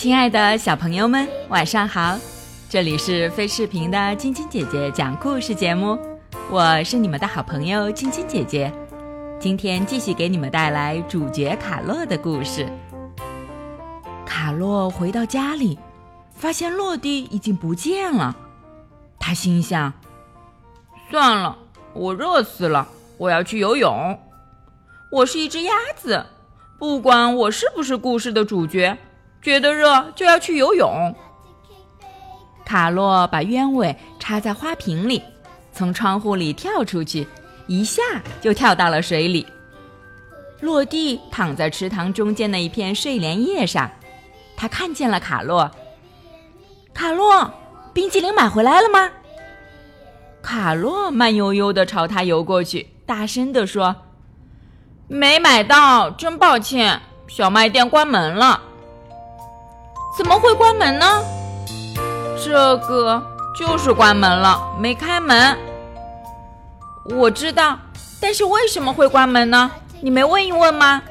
亲爱的小朋友们，晚上好！这里是飞视频的晶晶姐姐讲故事节目，我是你们的好朋友晶晶姐姐。今天继续给你们带来主角卡洛的故事。卡洛回到家里，发现洛蒂已经不见了。他心想：算了，我热死了，我要去游泳。我是一只鸭子，不管我是不是故事的主角，觉得热就要去游泳。卡洛把鸢尾插在花瓶里，从窗户里跳出去，一下就跳到了水里。落地躺在池塘中间的一片睡莲叶上，他看见了卡洛。卡洛，冰激凌买回来了吗？卡洛慢悠悠地朝他游过去，大声地说：“没买到，真抱歉，小卖店关门了。”怎么会关门呢？这个就是关门了，没开门。我知道，但是为什么会关门呢？你没问一问吗？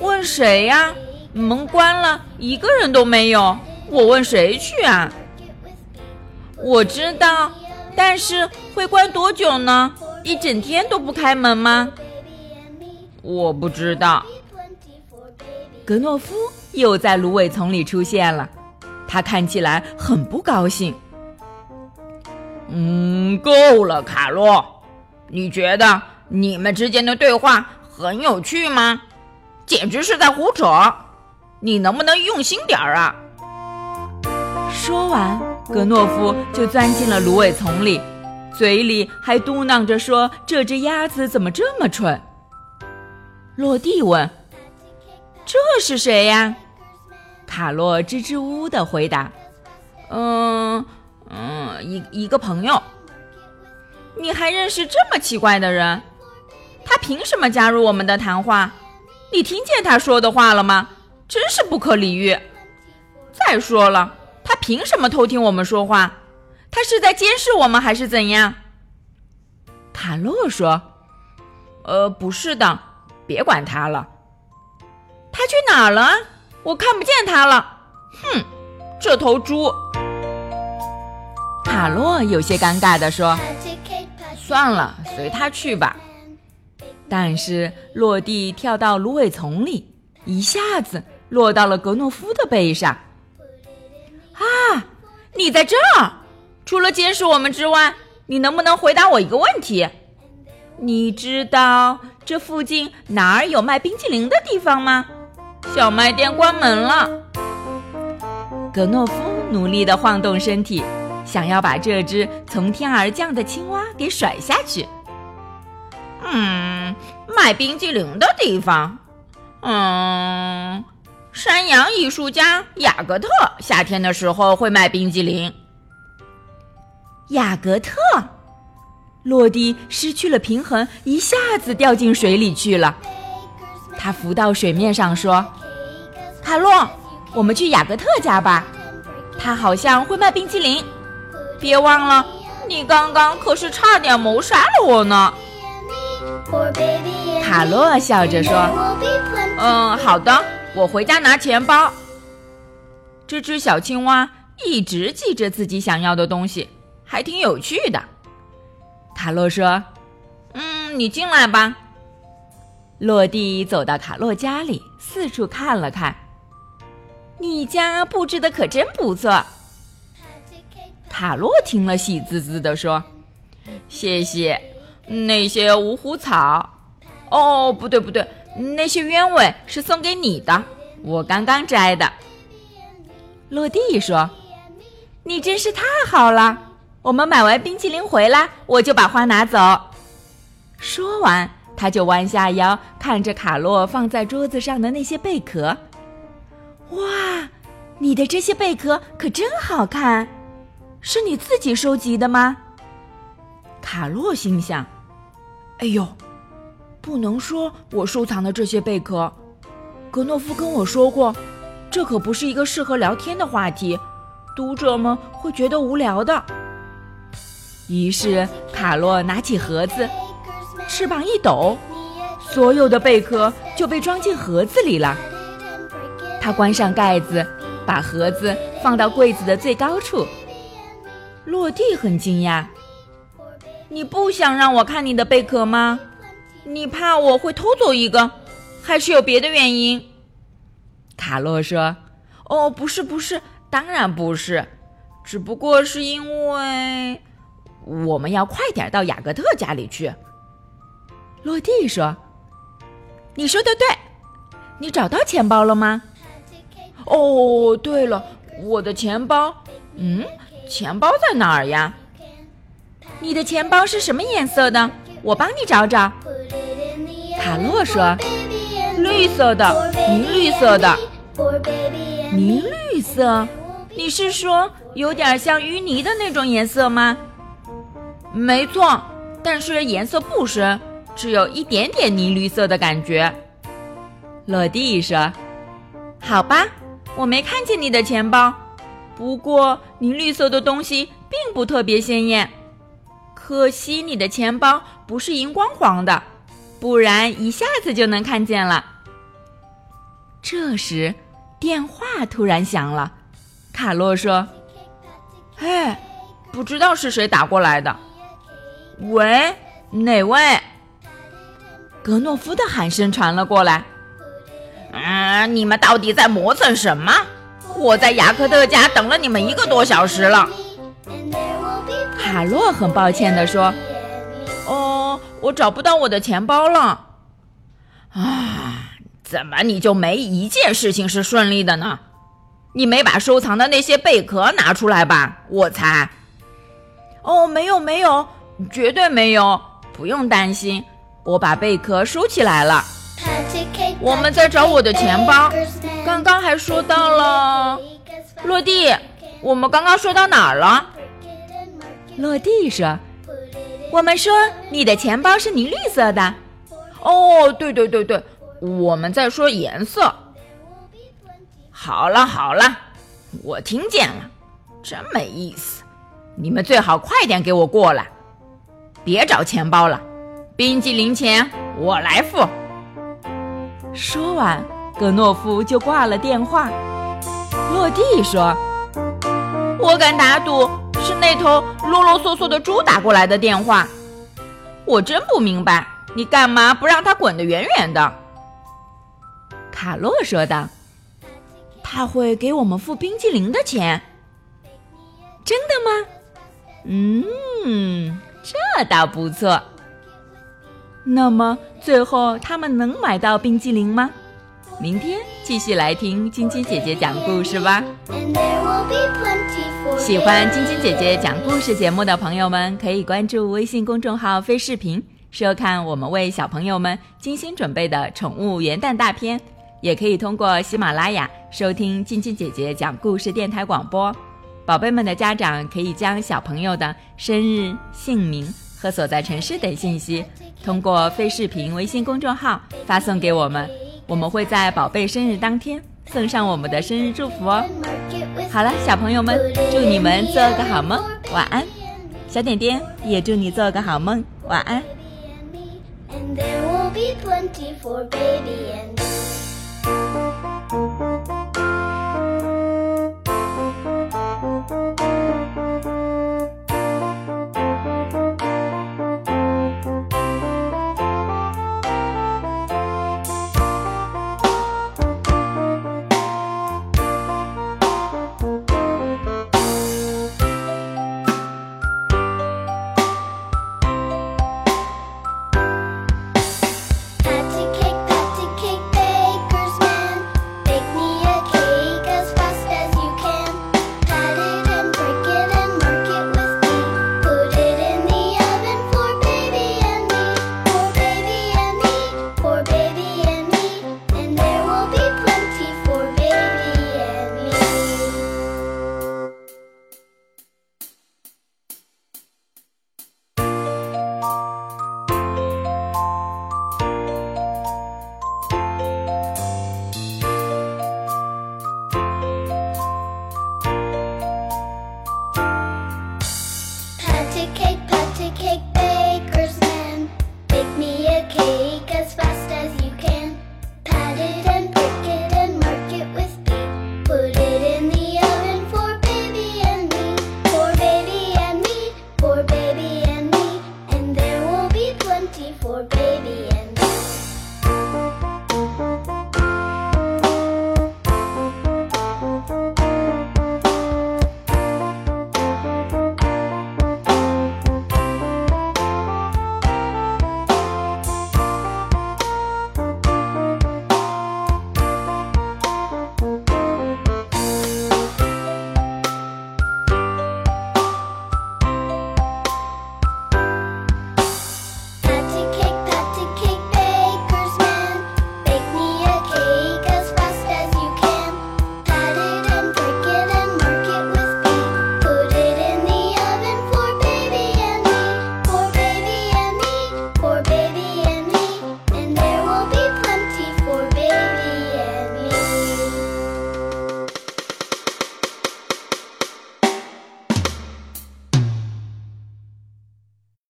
问谁呀？门关了，一个人都没有。我问谁去啊？我知道，但是会关多久呢？一整天都不开门吗？我不知道。格诺夫又在芦苇丛里出现了。他看起来很不高兴。嗯，够了，卡洛。你觉得你们之间的对话很有趣吗？简直是在胡扯！你能不能用心点儿啊？说完，格诺夫就钻进了芦苇丛里，嘴里还嘟囔着说：“这只鸭子怎么这么蠢？”落地问：“这是谁呀？”卡洛支支吾吾的回答：“嗯嗯，一一个朋友。你还认识这么奇怪的人？他凭什么加入我们的谈话？你听见他说的话了吗？真是不可理喻！再说了，他凭什么偷听我们说话？他是在监视我们还是怎样？”卡洛说：“呃，不是的，别管他了。他去哪儿了？”我看不见他了，哼，这头猪！卡洛有些尴尬地说：“算了，随他去吧。”但是落地跳到芦苇丛里，一下子落到了格诺夫的背上。啊，你在这儿！除了监视我们之外，你能不能回答我一个问题？你知道这附近哪儿有卖冰淇淋的地方吗？小卖店关门了。格诺夫努力地晃动身体，想要把这只从天而降的青蛙给甩下去。嗯，卖冰激凌的地方。嗯，山羊艺术家雅各特夏天的时候会卖冰激凌。雅各特，落地失去了平衡，一下子掉进水里去了。他浮到水面上说：“卡洛，我们去雅各特家吧，他好像会卖冰淇淋。别忘了，你刚刚可是差点谋杀了我呢。”卡洛笑着说：“嗯，好的，我回家拿钱包。”这只小青蛙一直记着自己想要的东西，还挺有趣的。卡洛说：“嗯，你进来吧。”落地走到卡洛家里，四处看了看。你家布置的可真不错。卡洛听了，喜滋滋地说：“谢谢。那些五虎草……哦，不对不对，那些鸢尾是送给你的，我刚刚摘的。”落地说：“你真是太好了。我们买完冰淇淋回来，我就把花拿走。”说完。他就弯下腰，看着卡洛放在桌子上的那些贝壳。哇，你的这些贝壳可真好看，是你自己收集的吗？卡洛心想：“哎呦，不能说我收藏的这些贝壳，格诺夫跟我说过，这可不是一个适合聊天的话题，读者们会觉得无聊的。于是卡洛拿起盒子，翅膀一抖，所有的贝壳就被装进盒子里了。他关上盖子，把盒子放到柜子的最高处。落地很惊讶：“你不想让我看你的贝壳吗？你怕我会偷走一个，还是有别的原因？”卡洛说：“哦，不是，不是，当然不是，只不过是因为……”我们要快点到雅各特家里去。落地说：“你说的对，你找到钱包了吗？”哦，对了，我的钱包，嗯，钱包在哪儿呀？你的钱包是什么颜色的？我帮你找找。卡洛说：“绿色的，泥绿色的，泥绿色。你是说有点像淤泥的那种颜色吗？”没错，但是颜色不深，只有一点点泥绿色的感觉。落地说：“好吧，我没看见你的钱包，不过泥绿色的东西并不特别鲜艳。可惜你的钱包不是荧光黄的，不然一下子就能看见了。”这时，电话突然响了。卡洛说：“哎，不知道是谁打过来的。”喂，哪位？格诺夫的喊声传了过来。嗯，你们到底在磨蹭什么？我在雅克特家等了你们一个多小时了。卡洛很抱歉地说：“哦，我找不到我的钱包了。”啊，怎么你就没一件事情是顺利的呢？你没把收藏的那些贝壳拿出来吧？我猜。哦，没有，没有。绝对没有，不用担心，我把贝壳收起来了。我们在找我的钱包，刚刚还说到了落地。我们刚刚说到哪儿了？落地说：“我们说你的钱包是泥绿色的。”哦，对对对对，我们在说颜色。好了好了，我听见了，真没意思。你们最好快点给我过来。别找钱包了，冰激凌钱我来付。说完，格诺夫就挂了电话。落地说：“我敢打赌是那头啰啰嗦嗦的猪打过来的电话。我真不明白，你干嘛不让它滚得远远的？”卡洛说道：“他会给我们付冰激凌的钱。真的吗？嗯。”这倒不错。那么最后他们能买到冰激凌吗？明天继续来听晶晶姐姐讲故事吧。喜欢晶晶姐姐讲故事节目的朋友们，可以关注微信公众号“飞视频”，收看我们为小朋友们精心准备的宠物元旦大片。也可以通过喜马拉雅收听晶晶姐姐讲故事电台广播。宝贝们的家长可以将小朋友的生日、姓名和所在城市等信息，通过非视频微信公众号发送给我们，我们会在宝贝生日当天送上我们的生日祝福哦。好了，小朋友们，祝你们做个好梦，晚安。小点点也祝你做个好梦，晚安。